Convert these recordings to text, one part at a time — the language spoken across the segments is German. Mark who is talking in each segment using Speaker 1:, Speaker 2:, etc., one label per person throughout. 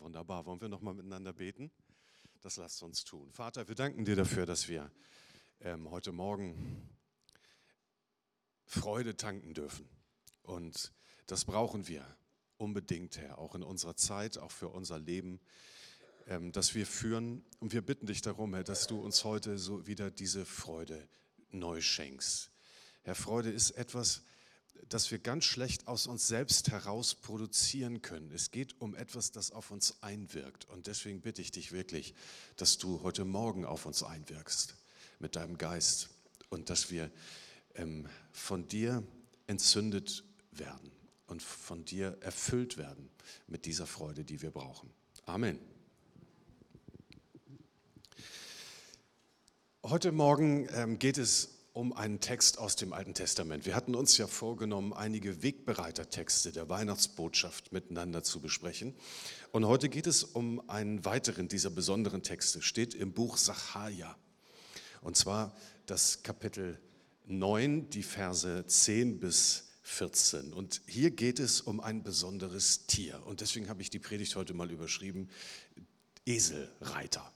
Speaker 1: Wunderbar. Wollen wir nochmal miteinander beten? Das lasst uns tun. Vater, wir danken dir dafür, dass wir ähm, heute Morgen Freude tanken dürfen. Und das brauchen wir unbedingt, Herr, auch in unserer Zeit, auch für unser Leben, ähm, das wir führen. Und wir bitten dich darum, Herr, dass du uns heute so wieder diese Freude neu schenkst. Herr, Freude ist etwas, das wir ganz schlecht aus uns selbst heraus produzieren können. Es geht um etwas, das auf uns einwirkt. Und deswegen bitte ich dich wirklich, dass du heute Morgen auf uns einwirkst mit deinem Geist und dass wir ähm, von dir entzündet werden und von dir erfüllt werden mit dieser Freude, die wir brauchen. Amen. Heute Morgen ähm, geht es um einen Text aus dem Alten Testament. Wir hatten uns ja vorgenommen, einige Wegbereitertexte der Weihnachtsbotschaft miteinander zu besprechen. Und heute geht es um einen weiteren dieser besonderen Texte, steht im Buch Sacharja. Und zwar das Kapitel 9, die Verse 10 bis 14. Und hier geht es um ein besonderes Tier. Und deswegen habe ich die Predigt heute mal überschrieben, Eselreiter.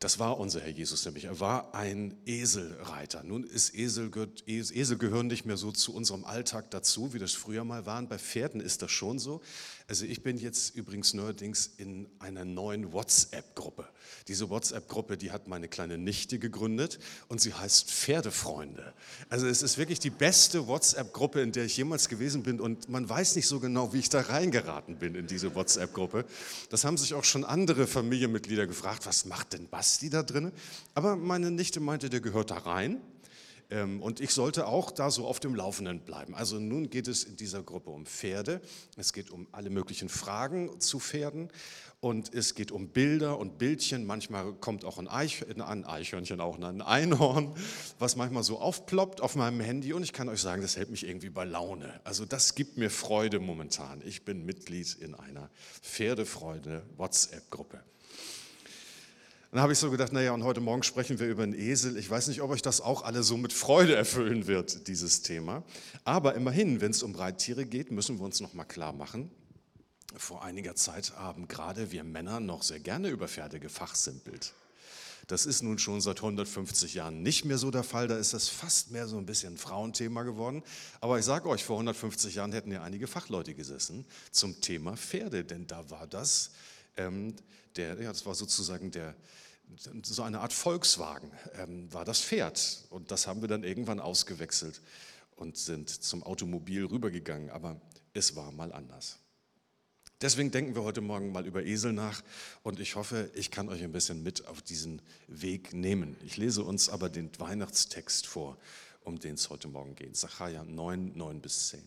Speaker 1: Das war unser Herr Jesus nämlich. Er war ein Eselreiter. Nun ist Esel, Esel gehören nicht mehr so zu unserem Alltag dazu, wie das früher mal waren. Bei Pferden ist das schon so. Also ich bin jetzt übrigens neuerdings in einer neuen WhatsApp-Gruppe. Diese WhatsApp-Gruppe, die hat meine kleine Nichte gegründet und sie heißt Pferdefreunde. Also es ist wirklich die beste WhatsApp-Gruppe, in der ich jemals gewesen bin und man weiß nicht so genau, wie ich da reingeraten bin in diese WhatsApp-Gruppe. Das haben sich auch schon andere Familienmitglieder gefragt, was macht denn Basti da drin? Aber meine Nichte meinte, der gehört da rein und ich sollte auch da so auf dem Laufenden bleiben. Also nun geht es in dieser Gruppe um Pferde. Es geht um alle möglichen Fragen zu Pferden. Und es geht um Bilder und Bildchen. Manchmal kommt auch ein, Eich, ein Eichhörnchen, auch ein Einhorn, was manchmal so aufploppt auf meinem Handy. Und ich kann euch sagen, das hält mich irgendwie bei Laune. Also das gibt mir Freude momentan. Ich bin Mitglied in einer Pferdefreude-WhatsApp-Gruppe. Dann habe ich so gedacht, naja, und heute Morgen sprechen wir über einen Esel. Ich weiß nicht, ob euch das auch alle so mit Freude erfüllen wird, dieses Thema. Aber immerhin, wenn es um Reittiere geht, müssen wir uns noch mal klar machen. Vor einiger Zeit haben gerade wir Männer noch sehr gerne über Pferde gefachsimpelt. Das ist nun schon seit 150 Jahren nicht mehr so der Fall. Da ist das fast mehr so ein bisschen Frauenthema geworden. Aber ich sage euch, vor 150 Jahren hätten ja einige Fachleute gesessen zum Thema Pferde, denn da war das ähm, der, ja, das war sozusagen der, so eine Art Volkswagen, ähm, war das Pferd. Und das haben wir dann irgendwann ausgewechselt und sind zum Automobil rübergegangen. Aber es war mal anders. Deswegen denken wir heute Morgen mal über Esel nach und ich hoffe, ich kann euch ein bisschen mit auf diesen Weg nehmen. Ich lese uns aber den Weihnachtstext vor, um den es heute Morgen geht. Sacharja 9, 9 bis 10.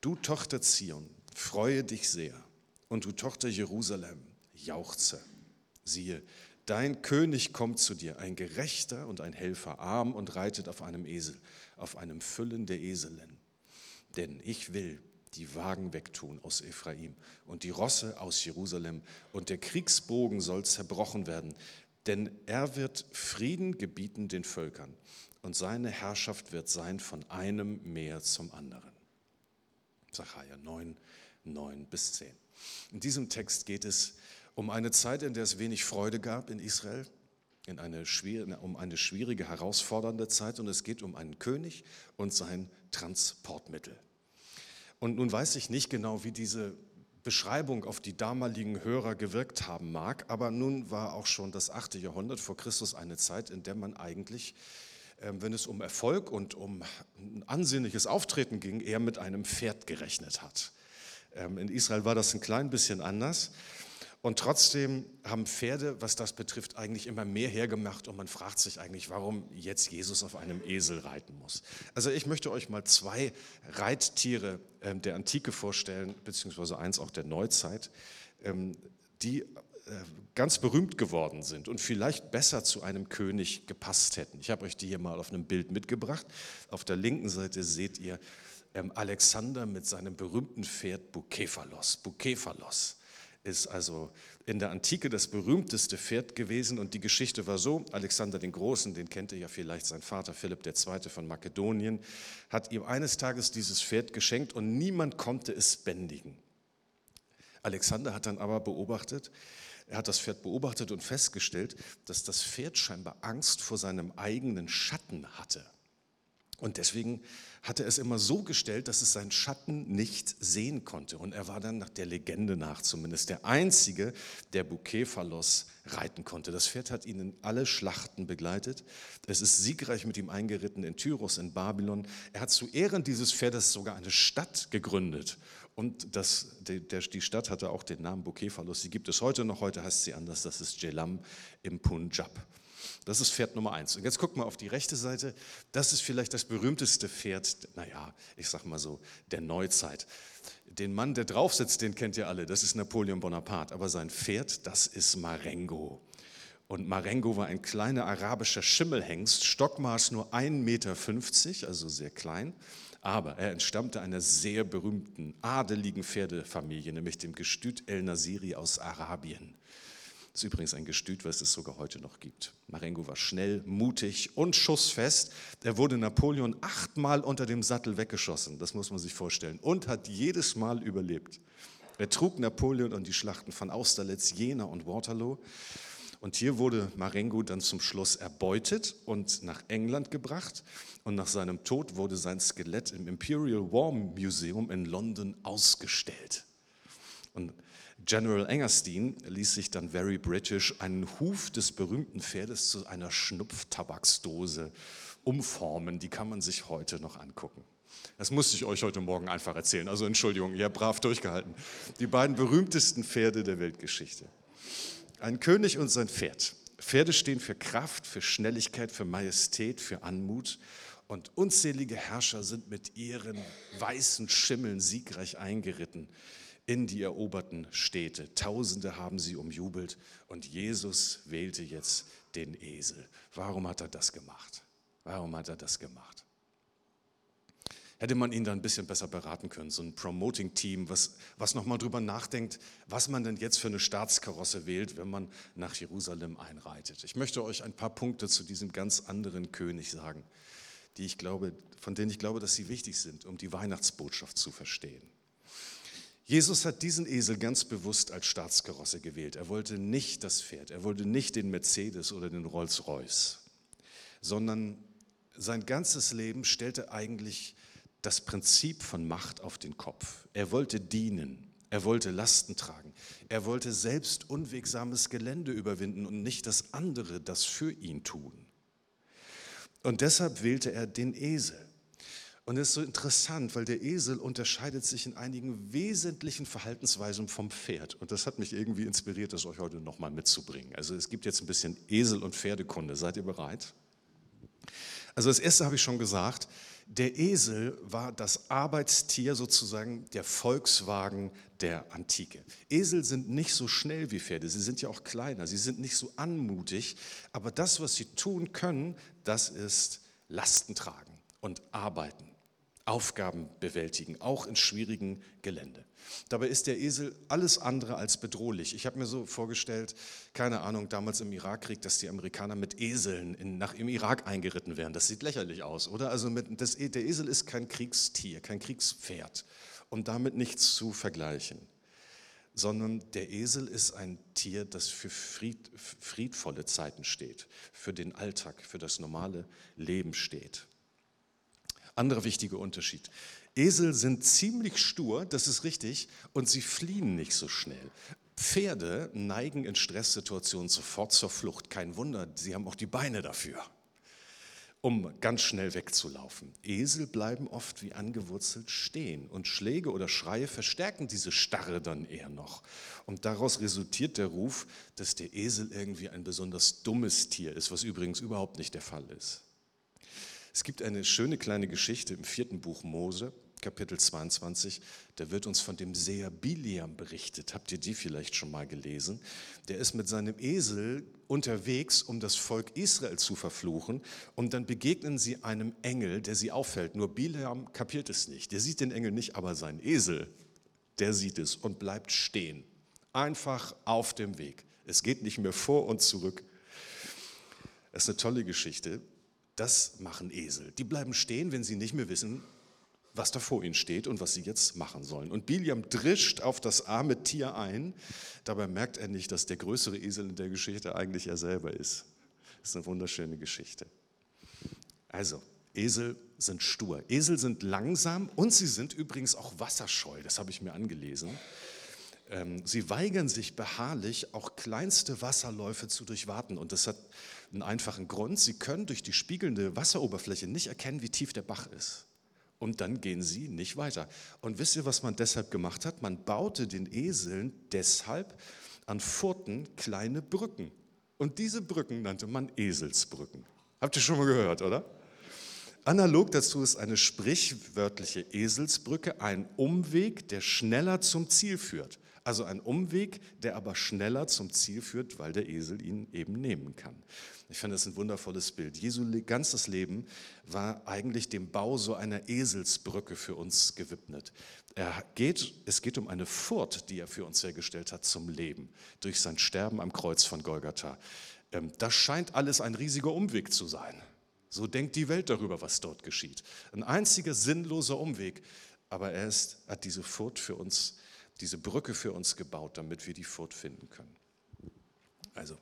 Speaker 1: Du Tochter Zion, freue dich sehr und du Tochter Jerusalem, jauchze. Siehe, dein König kommt zu dir, ein Gerechter und ein Helfer, arm und reitet auf einem Esel, auf einem Füllen der Eselin. Denn ich will die Wagen wegtun aus Ephraim und die Rosse aus Jerusalem und der Kriegsbogen soll zerbrochen werden, denn er wird Frieden gebieten den Völkern und seine Herrschaft wird sein von einem Meer zum anderen. Sacharja 9, 9 bis 10. In diesem Text geht es um eine Zeit, in der es wenig Freude gab in Israel, in eine um eine schwierige, herausfordernde Zeit und es geht um einen König und sein Transportmittel. Und nun weiß ich nicht genau, wie diese Beschreibung auf die damaligen Hörer gewirkt haben mag, aber nun war auch schon das 8. Jahrhundert vor Christus eine Zeit, in der man eigentlich, ähm, wenn es um Erfolg und um ein ansehnliches Auftreten ging, eher mit einem Pferd gerechnet hat. Ähm, in Israel war das ein klein bisschen anders. Und trotzdem haben Pferde, was das betrifft, eigentlich immer mehr hergemacht und man fragt sich eigentlich, warum jetzt Jesus auf einem Esel reiten muss. Also ich möchte euch mal zwei Reittiere ähm, der Antike vorstellen, beziehungsweise eins auch der Neuzeit, ähm, die äh, ganz berühmt geworden sind und vielleicht besser zu einem König gepasst hätten. Ich habe euch die hier mal auf einem Bild mitgebracht. Auf der linken Seite seht ihr ähm, Alexander mit seinem berühmten Pferd Bukephalos. Bukephalos ist also in der Antike das berühmteste Pferd gewesen und die Geschichte war so, Alexander den Großen, den kennt ihr ja vielleicht, sein Vater Philipp II. von Makedonien, hat ihm eines Tages dieses Pferd geschenkt und niemand konnte es bändigen. Alexander hat dann aber beobachtet, er hat das Pferd beobachtet und festgestellt, dass das Pferd scheinbar Angst vor seinem eigenen Schatten hatte. Und deswegen hatte er es immer so gestellt, dass es seinen Schatten nicht sehen konnte. Und er war dann nach der Legende nach zumindest der Einzige, der Bukephalos reiten konnte. Das Pferd hat ihn in alle Schlachten begleitet. Es ist siegreich mit ihm eingeritten in Tyros in Babylon. Er hat zu Ehren dieses Pferdes sogar eine Stadt gegründet. Und das, die, Stadt hatte auch den Namen Bukephalos. Sie gibt es heute noch. Heute heißt sie anders. Das ist Jelam im Punjab. Das ist Pferd Nummer eins. Und jetzt guck mal auf die rechte Seite. Das ist vielleicht das berühmteste Pferd, naja, ich sag mal so, der Neuzeit. Den Mann, der drauf sitzt, den kennt ihr alle. Das ist Napoleon Bonaparte. Aber sein Pferd, das ist Marengo. Und Marengo war ein kleiner arabischer Schimmelhengst, Stockmaß nur 1,50 Meter, also sehr klein. Aber er entstammte einer sehr berühmten adeligen Pferdefamilie, nämlich dem Gestüt El Nasiri aus Arabien. Das ist übrigens ein Gestüt, was es sogar heute noch gibt. Marengo war schnell, mutig und schussfest. Er wurde Napoleon achtmal unter dem Sattel weggeschossen, das muss man sich vorstellen, und hat jedes Mal überlebt. Er trug Napoleon an die Schlachten von Austerlitz, Jena und Waterloo. Und hier wurde Marengo dann zum Schluss erbeutet und nach England gebracht. Und nach seinem Tod wurde sein Skelett im Imperial War Museum in London ausgestellt. Und General Engerstein ließ sich dann very British einen Huf des berühmten Pferdes zu einer Schnupftabaksdose umformen. Die kann man sich heute noch angucken. Das musste ich euch heute Morgen einfach erzählen. Also Entschuldigung, ihr habt brav durchgehalten. Die beiden berühmtesten Pferde der Weltgeschichte. Ein König und sein Pferd. Pferde stehen für Kraft, für Schnelligkeit, für Majestät, für Anmut. Und unzählige Herrscher sind mit ihren weißen Schimmeln siegreich eingeritten in die eroberten Städte. Tausende haben sie umjubelt und Jesus wählte jetzt den Esel. Warum hat er das gemacht? Warum hat er das gemacht? Hätte man ihn dann ein bisschen besser beraten können, so ein Promoting-Team, was, was nochmal drüber nachdenkt, was man denn jetzt für eine Staatskarosse wählt, wenn man nach Jerusalem einreitet. Ich möchte euch ein paar Punkte zu diesem ganz anderen König sagen, die ich glaube, von denen ich glaube, dass sie wichtig sind, um die Weihnachtsbotschaft zu verstehen. Jesus hat diesen Esel ganz bewusst als Staatskarosse gewählt. Er wollte nicht das Pferd, er wollte nicht den Mercedes oder den Rolls-Royce, sondern sein ganzes Leben stellte eigentlich das Prinzip von Macht auf den Kopf. Er wollte dienen, er wollte Lasten tragen, er wollte selbst unwegsames Gelände überwinden und nicht, dass andere das für ihn tun. Und deshalb wählte er den Esel. Und es ist so interessant, weil der Esel unterscheidet sich in einigen wesentlichen Verhaltensweisen vom Pferd. Und das hat mich irgendwie inspiriert, das euch heute nochmal mitzubringen. Also es gibt jetzt ein bisschen Esel- und Pferdekunde. Seid ihr bereit? Also das erste habe ich schon gesagt. Der Esel war das Arbeitstier sozusagen der Volkswagen der Antike. Esel sind nicht so schnell wie Pferde, sie sind ja auch kleiner, sie sind nicht so anmutig, aber das, was sie tun können, das ist Lasten tragen und arbeiten. Aufgaben bewältigen, auch in schwierigen Gelände. Dabei ist der Esel alles andere als bedrohlich. Ich habe mir so vorgestellt, keine Ahnung, damals im Irakkrieg, dass die Amerikaner mit Eseln in, nach im Irak eingeritten wären. Das sieht lächerlich aus, oder? Also mit, das, der Esel ist kein Kriegstier, kein Kriegspferd und damit nichts zu vergleichen, sondern der Esel ist ein Tier, das für fried, friedvolle Zeiten steht, für den Alltag, für das normale Leben steht. Anderer wichtiger Unterschied. Esel sind ziemlich stur, das ist richtig, und sie fliehen nicht so schnell. Pferde neigen in Stresssituationen sofort zur Flucht. Kein Wunder, sie haben auch die Beine dafür, um ganz schnell wegzulaufen. Esel bleiben oft wie angewurzelt stehen und Schläge oder Schreie verstärken diese Starre dann eher noch. Und daraus resultiert der Ruf, dass der Esel irgendwie ein besonders dummes Tier ist, was übrigens überhaupt nicht der Fall ist. Es gibt eine schöne kleine Geschichte im vierten Buch Mose, Kapitel 22. Da wird uns von dem Seher Biliam berichtet. Habt ihr die vielleicht schon mal gelesen? Der ist mit seinem Esel unterwegs, um das Volk Israel zu verfluchen. Und dann begegnen sie einem Engel, der sie auffällt. Nur Biliam kapiert es nicht. Der sieht den Engel nicht, aber sein Esel, der sieht es und bleibt stehen. Einfach auf dem Weg. Es geht nicht mehr vor und zurück. Das ist eine tolle Geschichte. Das machen Esel. Die bleiben stehen, wenn sie nicht mehr wissen, was da vor ihnen steht und was sie jetzt machen sollen. Und Biliam drischt auf das arme Tier ein. Dabei merkt er nicht, dass der größere Esel in der Geschichte eigentlich er selber ist. Das ist eine wunderschöne Geschichte. Also, Esel sind stur. Esel sind langsam und sie sind übrigens auch wasserscheu. Das habe ich mir angelesen. Ähm, sie weigern sich beharrlich, auch kleinste Wasserläufe zu durchwaten. Und das hat einen einfachen Grund. Sie können durch die spiegelnde Wasseroberfläche nicht erkennen, wie tief der Bach ist. Und dann gehen sie nicht weiter. Und wisst ihr, was man deshalb gemacht hat? Man baute den Eseln deshalb an Furten kleine Brücken. Und diese Brücken nannte man Eselsbrücken. Habt ihr schon mal gehört, oder? Analog dazu ist eine sprichwörtliche Eselsbrücke ein Umweg, der schneller zum Ziel führt. Also ein Umweg, der aber schneller zum Ziel führt, weil der Esel ihn eben nehmen kann. Ich finde das ein wundervolles Bild. Jesu ganzes Leben war eigentlich dem Bau so einer Eselsbrücke für uns gewidmet. Er geht, es geht um eine Furt, die er für uns hergestellt hat zum Leben, durch sein Sterben am Kreuz von Golgatha. Ähm, das scheint alles ein riesiger Umweg zu sein. So denkt die Welt darüber, was dort geschieht. Ein einziger sinnloser Umweg, aber er ist, hat diese Furt für uns, diese Brücke für uns gebaut, damit wir die Furt finden können. Also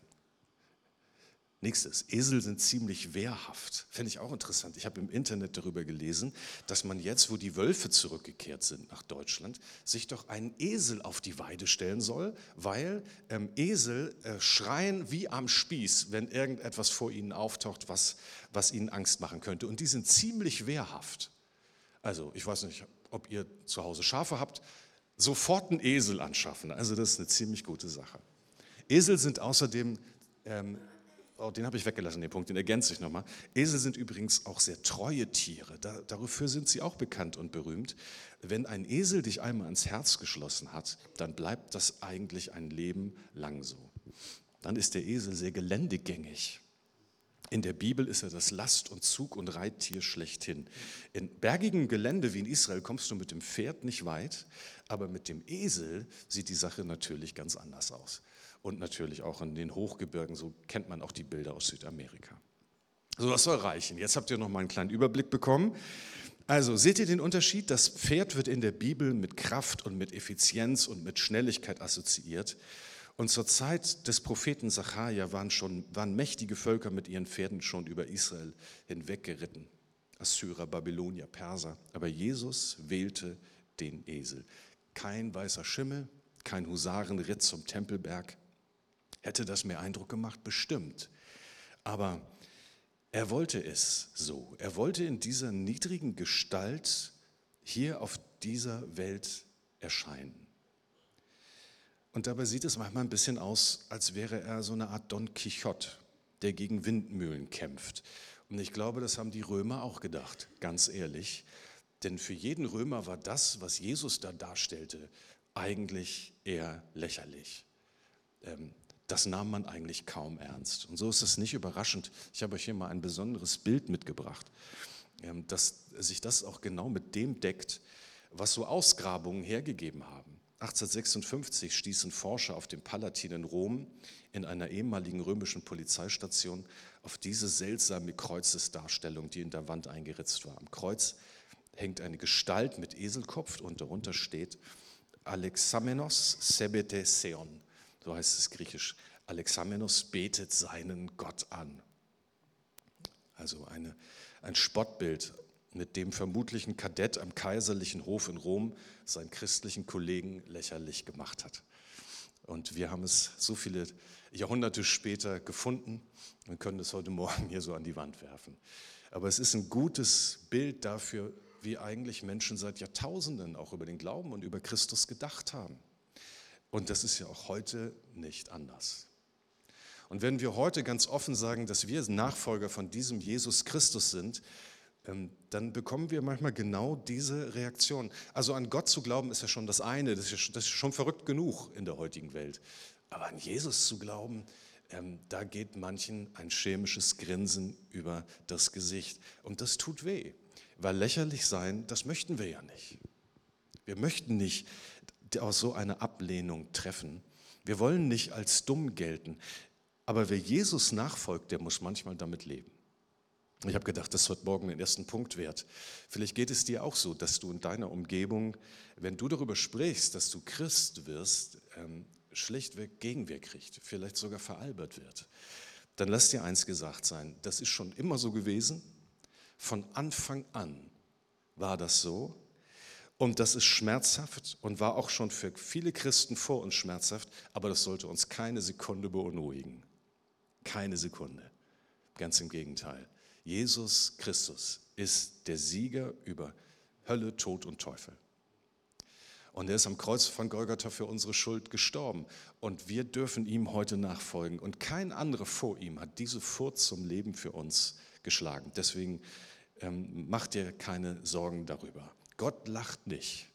Speaker 1: Nächstes, Esel sind ziemlich wehrhaft. Finde ich auch interessant. Ich habe im Internet darüber gelesen, dass man jetzt, wo die Wölfe zurückgekehrt sind nach Deutschland, sich doch einen Esel auf die Weide stellen soll, weil ähm, Esel äh, schreien wie am Spieß, wenn irgendetwas vor ihnen auftaucht, was, was ihnen Angst machen könnte. Und die sind ziemlich wehrhaft. Also, ich weiß nicht, ob ihr zu Hause Schafe habt, sofort einen Esel anschaffen. Also, das ist eine ziemlich gute Sache. Esel sind außerdem ähm, oh, den habe ich weggelassen, den Punkt, den ergänze ich nochmal. Esel sind übrigens auch sehr treue Tiere. Da, dafür sind sie auch bekannt und berühmt. Wenn ein Esel dich einmal ans Herz geschlossen hat, dann bleibt das eigentlich ein Leben lang so. Dann ist der Esel sehr geländegängig. In der Bibel ist er das Last- und Zug- und Reittier schlechthin. In bergigem Gelände wie in Israel kommst du mit dem Pferd nicht weit, aber mit dem Esel sieht die Sache natürlich ganz anders aus und natürlich auch in den Hochgebirgen. So kennt man auch die Bilder aus Südamerika. So, das soll reichen. Jetzt habt ihr noch mal einen kleinen Überblick bekommen. Also seht ihr den Unterschied? Das Pferd wird in der Bibel mit Kraft und mit Effizienz und mit Schnelligkeit assoziiert. Und zur Zeit des Propheten Sacharja waren, schon, waren mächtige Völker mit ihren Pferden schon über Israel hinweggeritten. Assyrer, Babylonier, Perser. Aber Jesus wählte den Esel. Kein weißer Schimmel, kein Husarenritt zum Tempelberg, Hätte das mehr Eindruck gemacht? Bestimmt. Aber er wollte es so. Er wollte in dieser niedrigen Gestalt hier auf dieser Welt erscheinen. Und dabei sieht es manchmal ein bisschen aus, als wäre er so eine Art Don Quixote, der gegen Windmühlen kämpft. Und ich glaube, das haben die Römer auch gedacht, ganz ehrlich. Denn für jeden Römer war das, was Jesus da darstellte, eigentlich eher lächerlich. Ähm, das nahm man eigentlich kaum ernst. Und so ist es nicht überraschend. Ich habe euch hier mal ein besonderes Bild mitgebracht, ähm, dass sich das auch genau mit dem deckt, was so Ausgrabungen hergegeben haben. 1856 stießen Forscher auf dem Palatin in Rom in einer ehemaligen römischen Polizeistation auf diese seltsame Kreuzesdarstellung, die in der Wand eingeritzt war. Am Kreuz hängt eine Gestalt mit Eselkopf und darunter steht Alexamenos sebete seon so heißt es griechisch. Alexamenos betet seinen Gott an. Also eine, ein Spottbild, mit dem vermutlich ein Kadett am kaiserlichen Hof in Rom seinen christlichen Kollegen lächerlich gemacht hat. Und wir haben es so viele Jahrhunderte später gefunden und können es heute Morgen hier so an die Wand werfen. Aber es ist ein gutes Bild dafür, wie eigentlich Menschen seit Jahrtausenden auch über den Glauben und über Christus gedacht haben. Und das ist ja auch heute nicht anders. Und wenn wir heute ganz offen sagen, dass wir Nachfolger von diesem Jesus Christus sind, dann bekommen wir manchmal genau diese Reaktion. Also an Gott zu glauben ist ja schon das eine, das ist, schon verrückt genug in der heutigen Welt. Aber an Jesus zu glauben, ähm, da geht manchen ein chemisches Grinsen über das Gesicht. Und das tut weh, weil lächerlich sein, das möchten wir ja nicht. Wir möchten nicht aus so einer Ablehnung treffen. Wir wollen nicht als dumm gelten, aber wer Jesus nachfolgt, der muss manchmal damit leben. Ich habe gedacht, das wird morgen den ersten Punkt wert. Vielleicht geht es dir auch so, dass du in deiner Umgebung, wenn du darüber sprichst, dass du Christ wirst, ähm, schlichtweg Gegenwehr kriegt, vielleicht sogar veralbert wird. Dann lass dir eins gesagt sein, das ist schon immer so gewesen. Von Anfang an war das so. Und das ist schmerzhaft und war auch schon für viele Christen vor uns schmerzhaft, aber das sollte uns keine Sekunde beunruhigen. Keine Sekunde. Ganz im Gegenteil. Jesus Christus ist der Sieger über Hölle, Tod und Teufel. Und er ist am Kreuz von Golgatha für unsere Schuld gestorben. Und wir dürfen ihm heute nachfolgen. Und kein anderer vor ihm hat diese Furcht zum Leben für uns geschlagen. Deswegen ähm, mach dir keine Sorgen darüber. Gott lacht nicht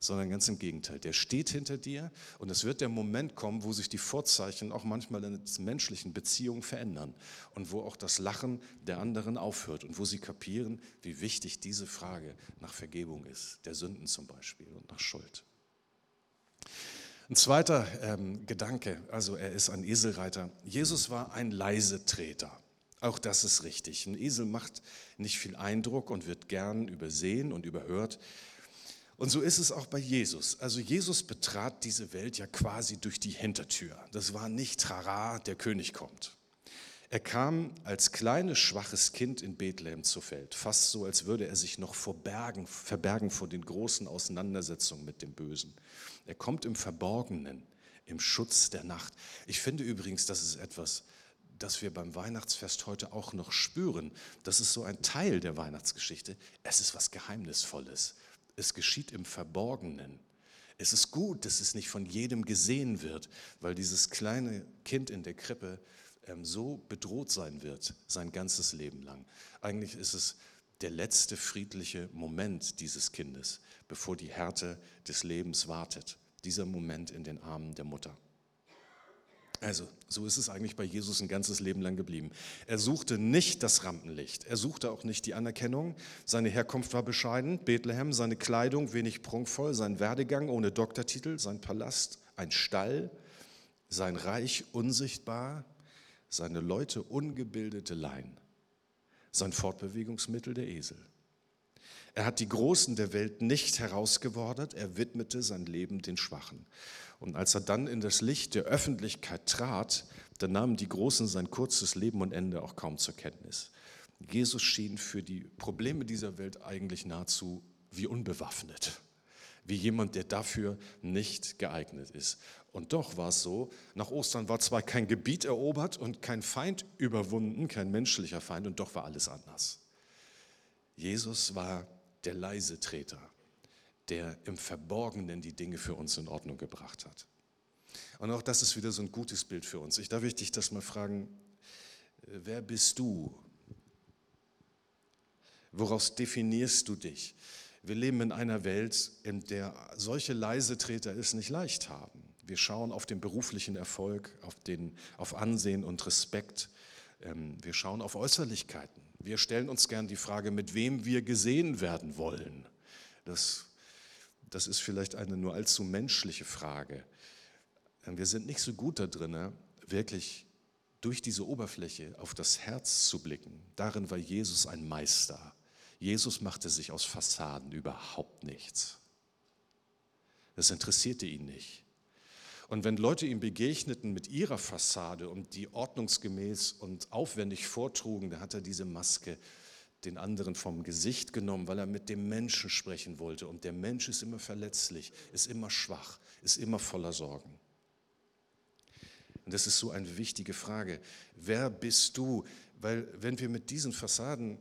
Speaker 1: sondern ganz im Gegenteil. Der steht hinter dir und es wird der Moment kommen, wo sich die Vorzeichen auch manchmal in menschlichen Beziehungen verändern und wo auch das Lachen der anderen aufhört und wo sie kapieren, wie wichtig diese Frage nach Vergebung ist, der Sünden zum Beispiel und nach Schuld. Ein zweiter ähm, Gedanke, also er ist ein Eselreiter. Jesus war ein Leisetreter. Auch das ist richtig. Ein Esel macht nicht viel Eindruck und wird gern übersehen und überhört. Und so ist es auch bei Jesus. Also Jesus betrat diese Welt ja quasi durch die Hintertür. Das war nicht Trara, der König kommt. Er kam als kleines, schwaches Kind in Bethlehem zur Welt, fast so, als würde er sich noch verbergen, verbergen vor den großen Auseinandersetzungen mit dem Bösen. Er kommt im Verborgenen, im Schutz der Nacht. Ich finde übrigens, das ist etwas, das wir beim Weihnachtsfest heute auch noch spüren. Das ist so ein Teil der Weihnachtsgeschichte. Es ist was Geheimnisvolles es geschieht im Verborgenen. Es ist gut, dass es nicht von jedem gesehen wird, weil dieses kleine Kind in der Krippe ähm, so bedroht sein wird, sein ganzes Leben lang. Eigentlich ist es der letzte friedliche Moment dieses Kindes, bevor die Härte des Lebens wartet. Dieser Moment in den Armen der Mutter. Also, so ist es eigentlich bei Jesus ein ganzes Leben lang geblieben. Er suchte nicht das Rampenlicht, er suchte auch nicht die Anerkennung. Seine Herkunft war bescheiden, Bethlehem, seine Kleidung wenig prunkvoll, sein Werdegang ohne Doktortitel, sein Palast ein Stall, sein Reich unsichtbar, seine Leute ungebildete Laien, sein Fortbewegungsmittel der Esel. Er hat die Großen der Welt nicht herausgewordert, er widmete sein Leben den Schwachen. Und als er dann in das Licht der Öffentlichkeit trat, dann nahmen die Großen sein kurzes Leben und Ende auch kaum zur Kenntnis. Jesus schien für die Probleme dieser Welt eigentlich nahezu wie unbewaffnet, wie jemand, der dafür nicht geeignet ist. Und doch war es so, nach Ostern war zwar kein Gebiet erobert und kein Feind überwunden, kein menschlicher Feind, und doch war alles anders. Jesus war der leise Treter der im Verborgenen die Dinge für uns in Ordnung gebracht hat. Und auch das ist wieder so ein gutes Bild für uns. Ich darf ich dich das mal fragen, äh, wer bist du? Woraus definierst du dich? Wir leben in einer Welt, in der solche leise Treter es nicht leicht haben. Wir schauen auf den beruflichen Erfolg, auf, den, auf Ansehen und Respekt. Ähm, wir schauen auf Äußerlichkeiten. Wir stellen uns gern die Frage, mit wem wir gesehen werden wollen. Das das ist vielleicht eine nur allzu menschliche Frage. Wir sind nicht so gut da drin, wirklich durch diese Oberfläche auf das Herz zu blicken. Darin war Jesus ein Meister. Jesus machte sich aus Fassaden überhaupt nichts. Das interessierte ihn nicht. Und wenn Leute ihm begegneten mit ihrer Fassade und die ordnungsgemäß und aufwendig vortrugen, da hat er diese Maske den anderen vom Gesicht genommen, weil er mit dem Menschen sprechen wollte. Und der Mensch ist immer verletzlich, ist immer schwach, ist immer voller Sorgen. Und das ist so eine wichtige Frage. Wer bist du? Weil wenn wir mit diesen Fassaden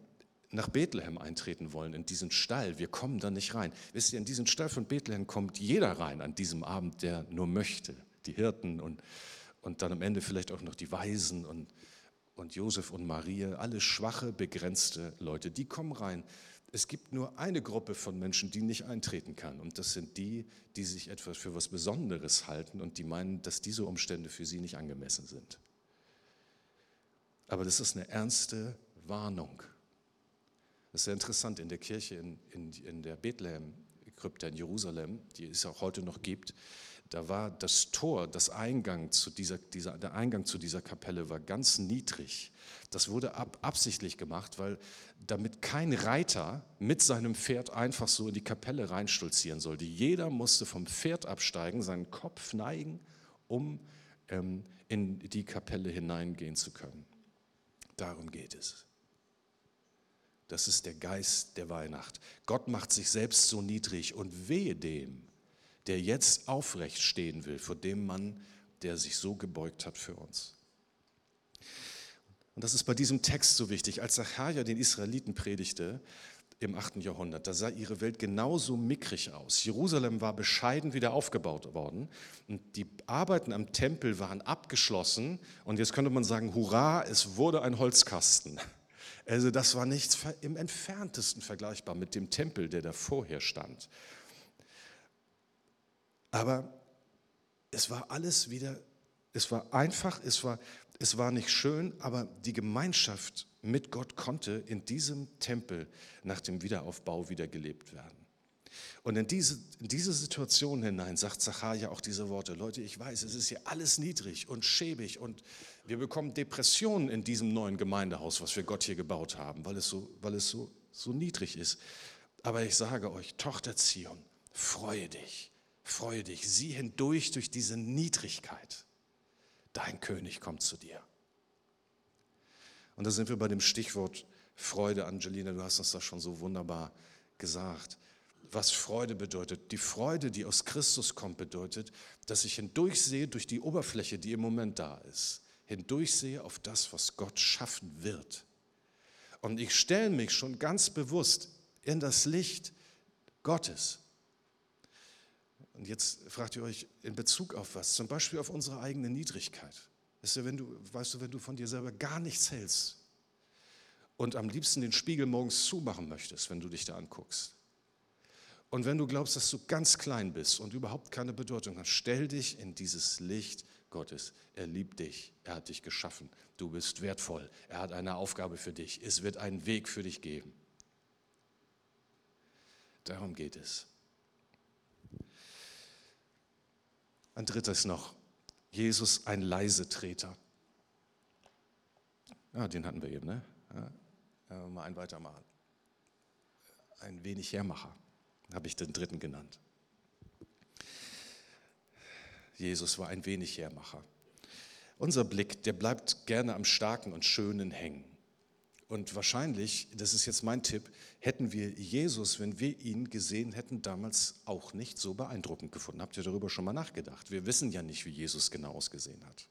Speaker 1: nach Bethlehem eintreten wollen, in diesen Stall, wir kommen da nicht rein. Wisst ihr, in diesen Stall von Bethlehem kommt jeder rein an diesem Abend, der nur möchte. Die Hirten und, und dann am Ende vielleicht auch noch die Weisen und und Josef und Maria, alle schwache, begrenzte Leute, die kommen rein. Es gibt nur eine Gruppe von Menschen, die nicht eintreten kann. Und das sind die, die sich etwas für was Besonderes halten und die meinen, dass diese Umstände für sie nicht angemessen sind. Aber das ist eine ernste Warnung. Das ist sehr interessant in der Kirche in, in, in der Bethlehem-Krypta in Jerusalem, die es auch heute noch gibt. Da war das Tor, das Eingang zu dieser, dieser, der Eingang zu dieser Kapelle war ganz niedrig. Das wurde ab, absichtlich gemacht, weil damit kein Reiter mit seinem Pferd einfach so in die Kapelle reinstolzieren sollte. Jeder musste vom Pferd absteigen, seinen Kopf neigen, um ähm, in die Kapelle hineingehen zu können. Darum geht es. Das ist der Geist der Weihnacht. Gott macht sich selbst so niedrig und wehe dem, der jetzt aufrecht stehen will, vor dem Mann, der sich so gebeugt hat für uns. Und das ist bei diesem Text so wichtig. Als Zacharia den Israeliten predigte im 8. Jahrhundert, da sah ihre Welt genauso mickrig aus. Jerusalem war bescheiden wieder aufgebaut worden und die Arbeiten am Tempel waren abgeschlossen. Und jetzt könnte man sagen, hurra, es wurde ein Holzkasten. Also das war nichts im entferntesten vergleichbar mit dem Tempel, der da vorher stand. Aber es war alles wieder, es war einfach, es war es war nicht schön, aber die Gemeinschaft mit Gott konnte in diesem Tempel nach dem Wiederaufbau wieder gelebt werden. Und in diese, in diese Situation hinein sagt Zacharia auch diese Worte, Leute, ich weiß, es ist hier alles niedrig und schäbig und wir bekommen Depressionen in diesem neuen Gemeindehaus, was wir Gott hier gebaut haben, weil es so, weil es so, so niedrig ist. Aber ich sage euch, Tochter Zion, freue dich, freue dich, sieh hindurch durch diese Niedrigkeit dein König kommt zu dir. Und da sind wir bei dem Stichwort Freude, Angelina, du hast uns das schon so wunderbar gesagt. Was Freude bedeutet. Die Freude, die aus Christus kommt, bedeutet, dass ich hindurchsehe durch die Oberfläche, die im Moment da ist, hindurchsehe auf das, was Gott schaffen wird. Und ich stelle mich schon ganz bewusst in das Licht Gottes. Und jetzt fragt ihr euch in Bezug auf was? Zum Beispiel auf unsere eigene Niedrigkeit. Weißt du, wenn du, weißt du, wenn du von dir selber gar nichts hältst und am liebsten den Spiegel morgens zumachen möchtest, wenn du dich da anguckst. Und wenn du glaubst, dass du ganz klein bist und überhaupt keine Bedeutung hast, stell dich in dieses Licht Gottes. Er liebt dich, er hat dich geschaffen, du bist wertvoll, er hat eine Aufgabe für dich, es wird einen Weg für dich geben. Darum geht es. Ein drittes noch, Jesus ein Leisetreter. Ja, den hatten wir eben, ne? Ja, mal einen weitermachen. Ein wenig Hermacher, habe ich den dritten genannt. Jesus war ein wenig Hermacher. Unser Blick, der bleibt gerne am Starken und Schönen hängen. Und wahrscheinlich, das ist jetzt mein Tipp, hätten wir Jesus, wenn wir ihn gesehen hätten, damals auch nicht so beeindruckend gefunden. Habt ihr darüber schon mal nachgedacht? Wir wissen ja nicht, wie Jesus genau ausgesehen hat.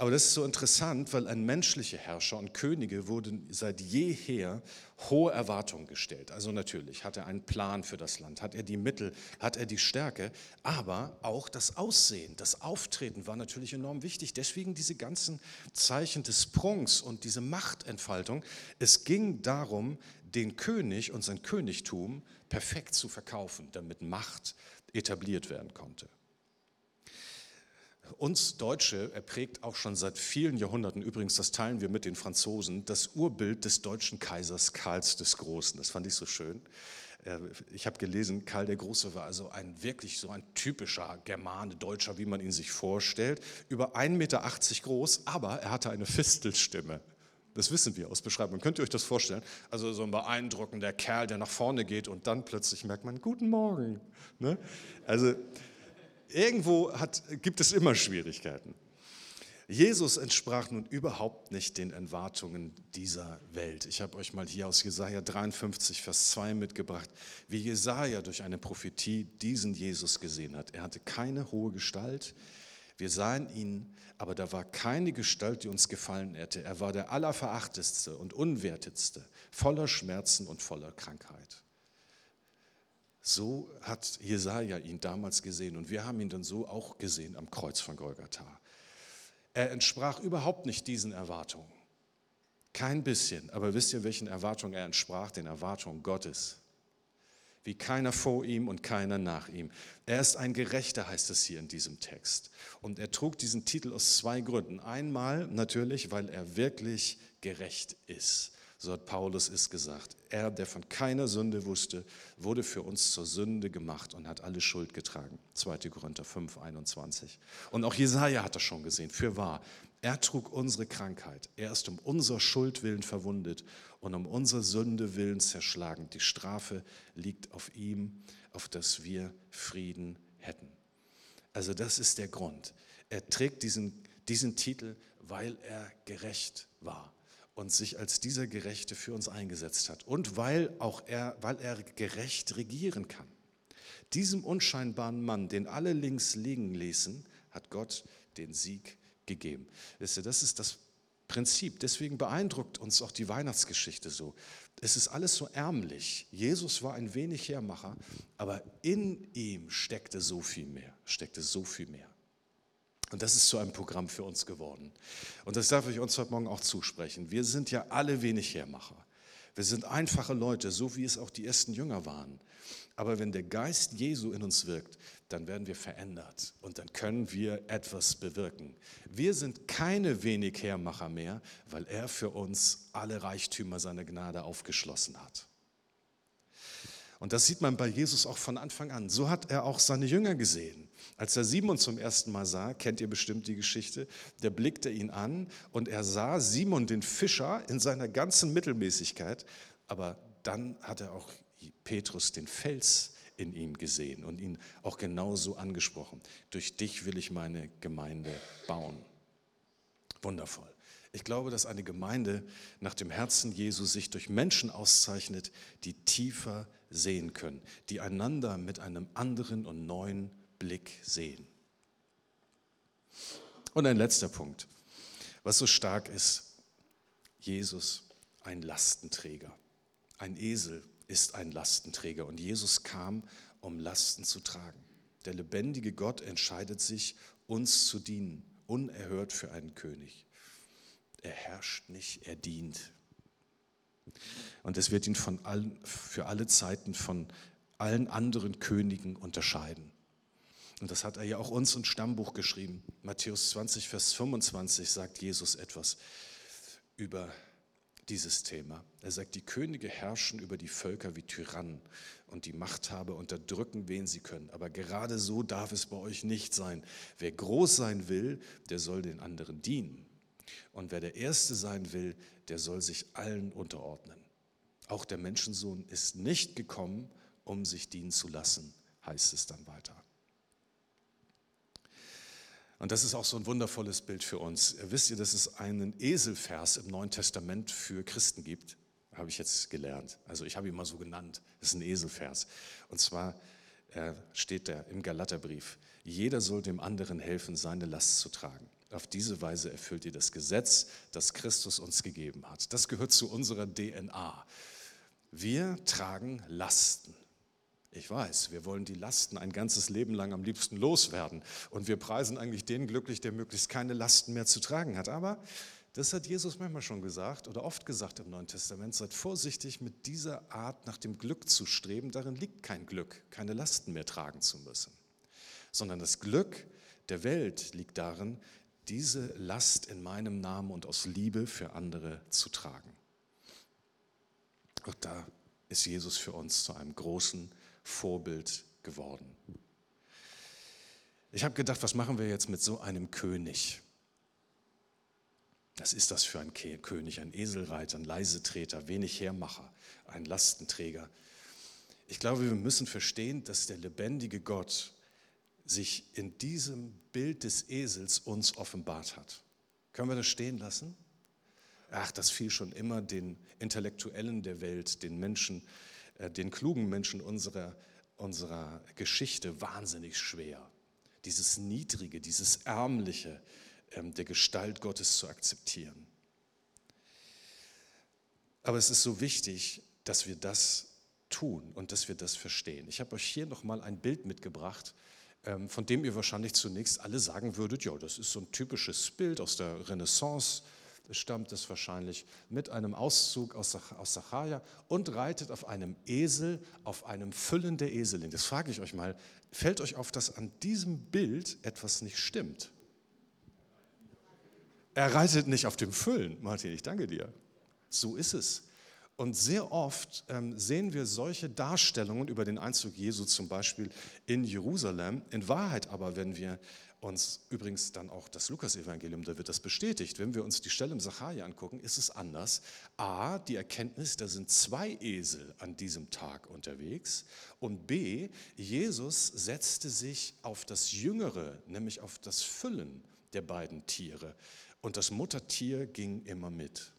Speaker 1: Aber das ist so interessant, weil an menschliche Herrscher und Könige wurden seit jeher hohe Erwartungen gestellt. Also natürlich hat er einen Plan für das Land, hat er die Mittel, hat er die Stärke, aber auch das Aussehen, das Auftreten war natürlich enorm wichtig. Deswegen diese ganzen Zeichen des Sprungs und diese Machtentfaltung. Es ging darum, den König und sein Königtum perfekt zu verkaufen, damit Macht etabliert werden konnte. Uns Deutsche erprägt auch schon seit vielen Jahrhunderten, übrigens das teilen wir mit den Franzosen, das Urbild des deutschen Kaisers Karls des Großen. Das fand ich so schön. Äh, ich habe gelesen, Karl der Große war also ein wirklich so ein typischer Germane, Deutscher, wie man ihn sich vorstellt, über 1,80 Meter groß, aber er hatte eine Fistelstimme. Das wissen wir aus Beschreibungen. Könnt ihr euch das vorstellen? Also so ein beeindruckender Kerl, der nach vorne geht und dann plötzlich merkt man, guten Morgen. Ne? Also Irgendwo hat, gibt es immer Schwierigkeiten. Jesus entsprach nun überhaupt nicht den Erwartungen dieser Welt. Ich habe euch mal hier aus Jesaja 53, Vers 2 mitgebracht, wie Jesaja durch eine Prophetie diesen Jesus gesehen hat. Er hatte keine hohe Gestalt. Wir sahen ihn, aber da war keine Gestalt, die uns gefallen hätte. Er war der allerverachtetste und unwertetste, voller Schmerzen und voller Krankheit. So hat Jesaja ihn damals gesehen und wir haben ihn dann so auch gesehen am Kreuz von Golgatha. Er entsprach überhaupt nicht diesen Erwartungen. Kein bisschen. Aber wisst ihr, welchen Erwartungen er entsprach? Den Erwartungen Gottes. Wie keiner vor ihm und keiner nach ihm. Er ist ein Gerechter, heißt es hier in diesem Text. Und er trug diesen Titel aus zwei Gründen. Einmal natürlich, weil er wirklich gerecht ist. So hat Paulus es gesagt. Er, der von keiner Sünde wusste, wurde für uns zur Sünde gemacht und hat alle Schuld getragen. 2. Korinther 5, 21. Und auch Jesaja hat das schon gesehen. Für wahr. Er trug unsere Krankheit. Er ist um unser Schuld willen verwundet und um unsere Sünde willen zerschlagen. Die Strafe liegt auf ihm, auf dass wir Frieden hätten. Also das ist der Grund. Er trägt diesen, diesen Titel, weil er gerecht war und sich als dieser Gerechte für uns eingesetzt hat und weil auch er, weil er gerecht regieren kann. Diesem unscheinbaren Mann, den alle links liegen ließen, hat Gott den Sieg gegeben. Das ist das Prinzip. Deswegen beeindruckt uns auch die Weihnachtsgeschichte so. Es ist alles so ärmlich. Jesus war ein wenig Hermacher, aber in ihm steckte so viel mehr, steckte so viel mehr. Und das ist zu einem Programm für uns geworden. Und das darf ich uns heute Morgen auch zusprechen. Wir sind ja alle wenig Hermacher. Wir sind einfache Leute, so wie es auch die ersten Jünger waren. Aber wenn der Geist Jesu in uns wirkt, dann werden wir verändert und dann können wir etwas bewirken. Wir sind keine wenig Hermacher mehr, weil er für uns alle Reichtümer seiner Gnade aufgeschlossen hat. Und das sieht man bei Jesus auch von Anfang an. So hat er auch seine Jünger gesehen. Als er Simon zum ersten Mal sah, kennt ihr bestimmt die Geschichte, der blickte ihn an und er sah Simon den Fischer in seiner ganzen Mittelmäßigkeit, aber dann hat er auch Petrus den Fels in ihm gesehen und ihn auch genauso angesprochen. Durch dich will ich meine Gemeinde bauen. Wundervoll. Ich glaube, dass eine Gemeinde nach dem Herzen Jesu sich durch Menschen auszeichnet, die tiefer sehen können, die einander mit einem anderen und neuen Blick sehen. Und ein letzter Punkt, was so stark ist, Jesus ein Lastenträger. Ein Esel ist ein Lastenträger und Jesus kam, um Lasten zu tragen. Der lebendige Gott entscheidet sich, uns zu dienen, unerhört für einen König. Er herrscht nicht, er dient. Und es wird ihn von allen, für alle Zeiten von allen anderen Königen unterscheiden. Und das hat er ja auch uns im Stammbuch geschrieben. Matthäus 20, Vers 25 sagt Jesus etwas über dieses Thema. Er sagt, die Könige herrschen über die Völker wie Tyrannen und die Machthaber unterdrücken, wen sie können. Aber gerade so darf es bei euch nicht sein. Wer groß sein will, der soll den anderen dienen. Und wer der Erste sein will, der soll sich allen unterordnen. Auch der Menschensohn ist nicht gekommen, um sich dienen zu lassen, heißt es dann weiter. Und das ist auch so ein wundervolles Bild für uns. Wisst ihr, dass es einen Eselvers im Neuen Testament für Christen gibt? Habe ich jetzt gelernt. Also ich habe ihn mal so genannt. Das ist ein Eselvers. Und zwar äh, steht da im Galaterbrief, jeder soll dem anderen helfen, seine Last zu tragen. Auf diese Weise erfüllt ihr das Gesetz, das Christus uns gegeben hat. Das gehört zu unserer DNA. Wir tragen Lasten. Ich weiß, wir wollen die Lasten ein ganzes Leben lang am liebsten loswerden. Und wir preisen eigentlich den glücklich, der möglichst keine Lasten mehr zu tragen hat. Aber das hat Jesus manchmal schon gesagt oder oft gesagt im Neuen Testament. Seid vorsichtig mit dieser Art nach dem Glück zu streben. Darin liegt kein Glück, keine Lasten mehr tragen zu müssen. Sondern das Glück der Welt liegt darin, diese Last in meinem Namen und aus Liebe für andere zu tragen. Und da ist Jesus für uns zu einem großen Vorbild geworden. Ich habe gedacht, was machen wir jetzt mit so einem König? Was ist das für ein König? Ein Eselreiter, ein Leisetreter, wenig Hermacher, ein Lastenträger. Ich glaube, wir müssen verstehen, dass der lebendige Gott sich in diesem Bild des Esels uns offenbart hat. Können wir das stehen lassen? Ach, das fiel schon immer den Intellektuellen der Welt, den Menschen, äh, den klugen Menschen unserer, unserer Geschichte wahnsinnig schwer. Dieses Niedrige, dieses Ärmliche ähm, der Gestalt Gottes zu akzeptieren. Aber es ist so wichtig, dass wir das tun und dass wir das verstehen. Ich habe euch hier nochmal ein Bild mitgebracht, von dem ihr wahrscheinlich zunächst alle sagen würdet, ja, das ist so ein typisches Bild aus der Renaissance, stammt es wahrscheinlich, mit einem Auszug aus, aus Sacharja und reitet auf einem Esel, auf einem Füllen der Eselin. Das frage ich euch mal, fällt euch auf, dass an diesem Bild etwas nicht stimmt? Er reitet nicht auf dem Füllen, Martin, ich danke dir. So ist es. Und sehr oft ähm, sehen wir solche Darstellungen über den Einzug Jesu zum Beispiel in Jerusalem. In Wahrheit aber, wenn wir uns übrigens dann auch das Lukas-Evangelium, da wird das bestätigt. Wenn wir uns die Stelle im Sacharja angucken, ist es anders. A, die Erkenntnis, da sind zwei Esel an diesem Tag unterwegs. Und B, Jesus setzte sich auf das Jüngere, nämlich auf das Füllen der beiden Tiere. Und das Muttertier ging immer mit.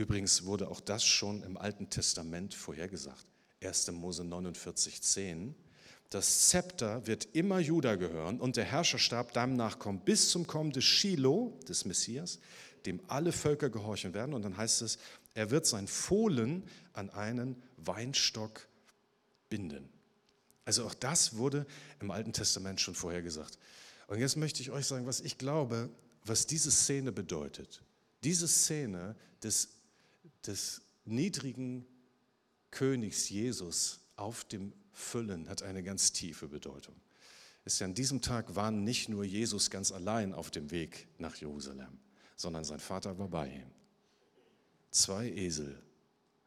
Speaker 1: Übrigens wurde auch das schon im Alten Testament vorhergesagt. 1. Mose 49, 10. Das Zepter wird immer Juda gehören und der Herrscherstab deinem Nachkommen bis zum Kommen des Shiloh, des Messias, dem alle Völker gehorchen werden. Und dann heißt es, er wird sein Fohlen an einen Weinstock binden. Also auch das wurde im Alten Testament schon vorher gesagt. Und jetzt möchte ich euch sagen, was ich glaube, was diese Szene bedeutet. Diese Szene des, des niedrigen Königs Jesus auf dem Füllen hat eine ganz tiefe Bedeutung. Ist ja an diesem Tag war nicht nur Jesus ganz allein auf dem Weg nach Jerusalem, sondern sein Vater war bei ihm. Zwei Esel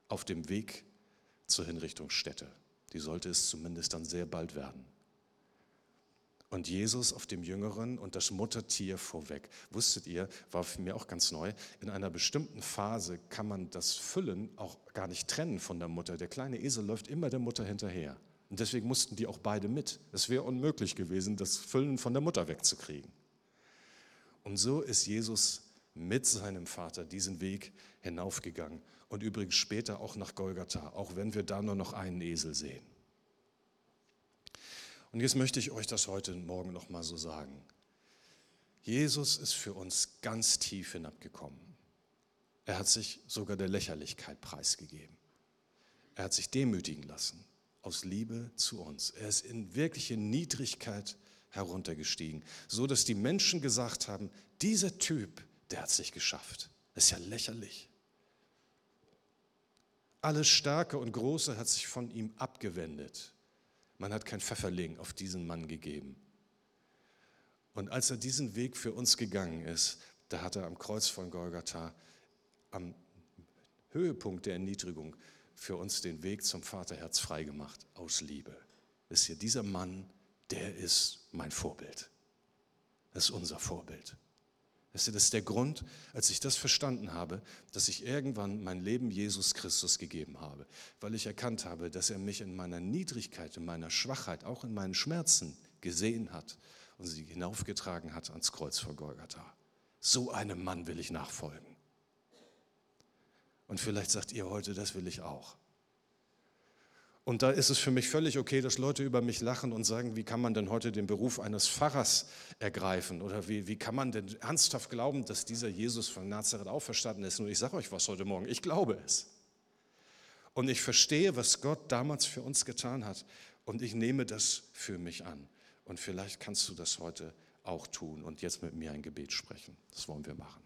Speaker 1: auf dem Weg zur Hinrichtungsstätte. Die sollte es zumindest dann sehr bald werden. Und Jesus auf dem Jüngeren und das Muttertier vorweg. Wusstet ihr, war für mich auch ganz neu, in einer bestimmten Phase kann man das Füllen auch gar nicht trennen von der Mutter. Der kleine Esel läuft immer der Mutter hinterher. Und deswegen mussten die auch beide mit. Es wäre unmöglich gewesen, das Füllen von der Mutter wegzukriegen. Und so ist Jesus mit seinem Vater diesen Weg hinaufgegangen und übrigens später auch nach Golgatha, auch wenn wir da nur noch einen Esel sehen. Und jetzt möchte ich euch das heute Morgen noch mal so sagen. Jesus ist für uns ganz tief hinabgekommen. Er hat sich sogar der Lächerlichkeit preisgegeben. Er hat sich demütigen lassen aus Liebe zu uns. Er ist in wirkliche Niedrigkeit heruntergestiegen, so dass die Menschen gesagt haben, dieser Typ, der hat sich geschafft. Ist ja lächerlich. Alles Starke und Große hat sich von ihm abgewendet. Man hat kein Pfefferling auf diesen Mann gegeben. Und als er diesen Weg für uns gegangen ist, da hat er am Kreuz von Golgatha, am Höhepunkt der Erniedrigung, für uns den Weg zum Vaterherz freigemacht aus Liebe. Wisst ihr, dieser Mann, der ist mein Vorbild. Das ist unser Vorbild. Das ist der Grund, als ich das verstanden habe, dass ich irgendwann mein Leben Jesus Christus gegeben habe, weil ich erkannt habe, dass er mich in meiner Niedrigkeit, in meiner Schwachheit, auch in meinen Schmerzen gesehen hat und sie hinaufgetragen hat ans Kreuz vor Golgatha. So einem Mann will ich nachfolgen. Und vielleicht sagt ihr heute, das will ich auch. Und da ist es für mich völlig okay, dass Leute über mich lachen und sagen, wie kann man denn heute den Beruf eines Pfarrers ergreifen? Oder wie, wie kann man denn ernsthaft glauben, dass dieser Jesus von Nazareth auferstanden ist? Und ich sage euch was heute Morgen, ich glaube es. Und ich verstehe, was Gott damals für uns getan hat. Und ich nehme das für mich an. Und vielleicht kannst du das heute auch tun und jetzt mit mir ein Gebet sprechen. Das wollen wir machen.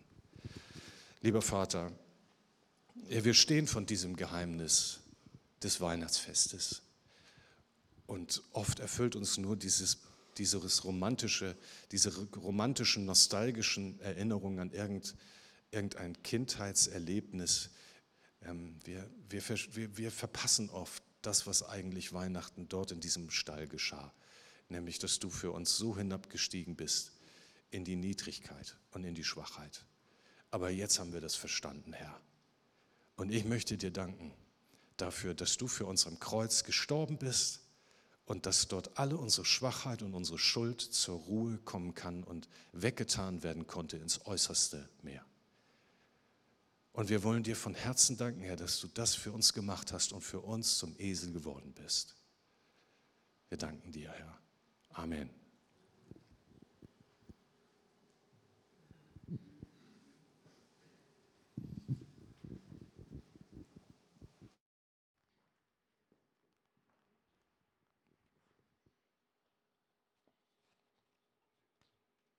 Speaker 1: Lieber Vater, wir stehen von diesem Geheimnis des Weihnachtsfestes. Und oft erfüllt uns nur dieses, dieses romantische, diese romantischen, nostalgischen Erinnerungen an irgend, irgendein Kindheitserlebnis. Ähm, wir, wir, wir, wir verpassen oft das, was eigentlich Weihnachten dort in diesem Stall geschah. Nämlich, dass du für uns so hinabgestiegen bist in die Niedrigkeit und in die Schwachheit. Aber jetzt haben wir das verstanden, Herr. Und ich möchte dir danken dafür, dass du für uns am Kreuz gestorben bist und dass dort alle unsere Schwachheit und unsere Schuld zur Ruhe kommen kann und weggetan werden konnte ins äußerste Meer. Und wir wollen dir von Herzen danken, Herr, dass du das für uns gemacht hast und für uns zum Esel geworden bist. Wir danken dir, Herr. Amen.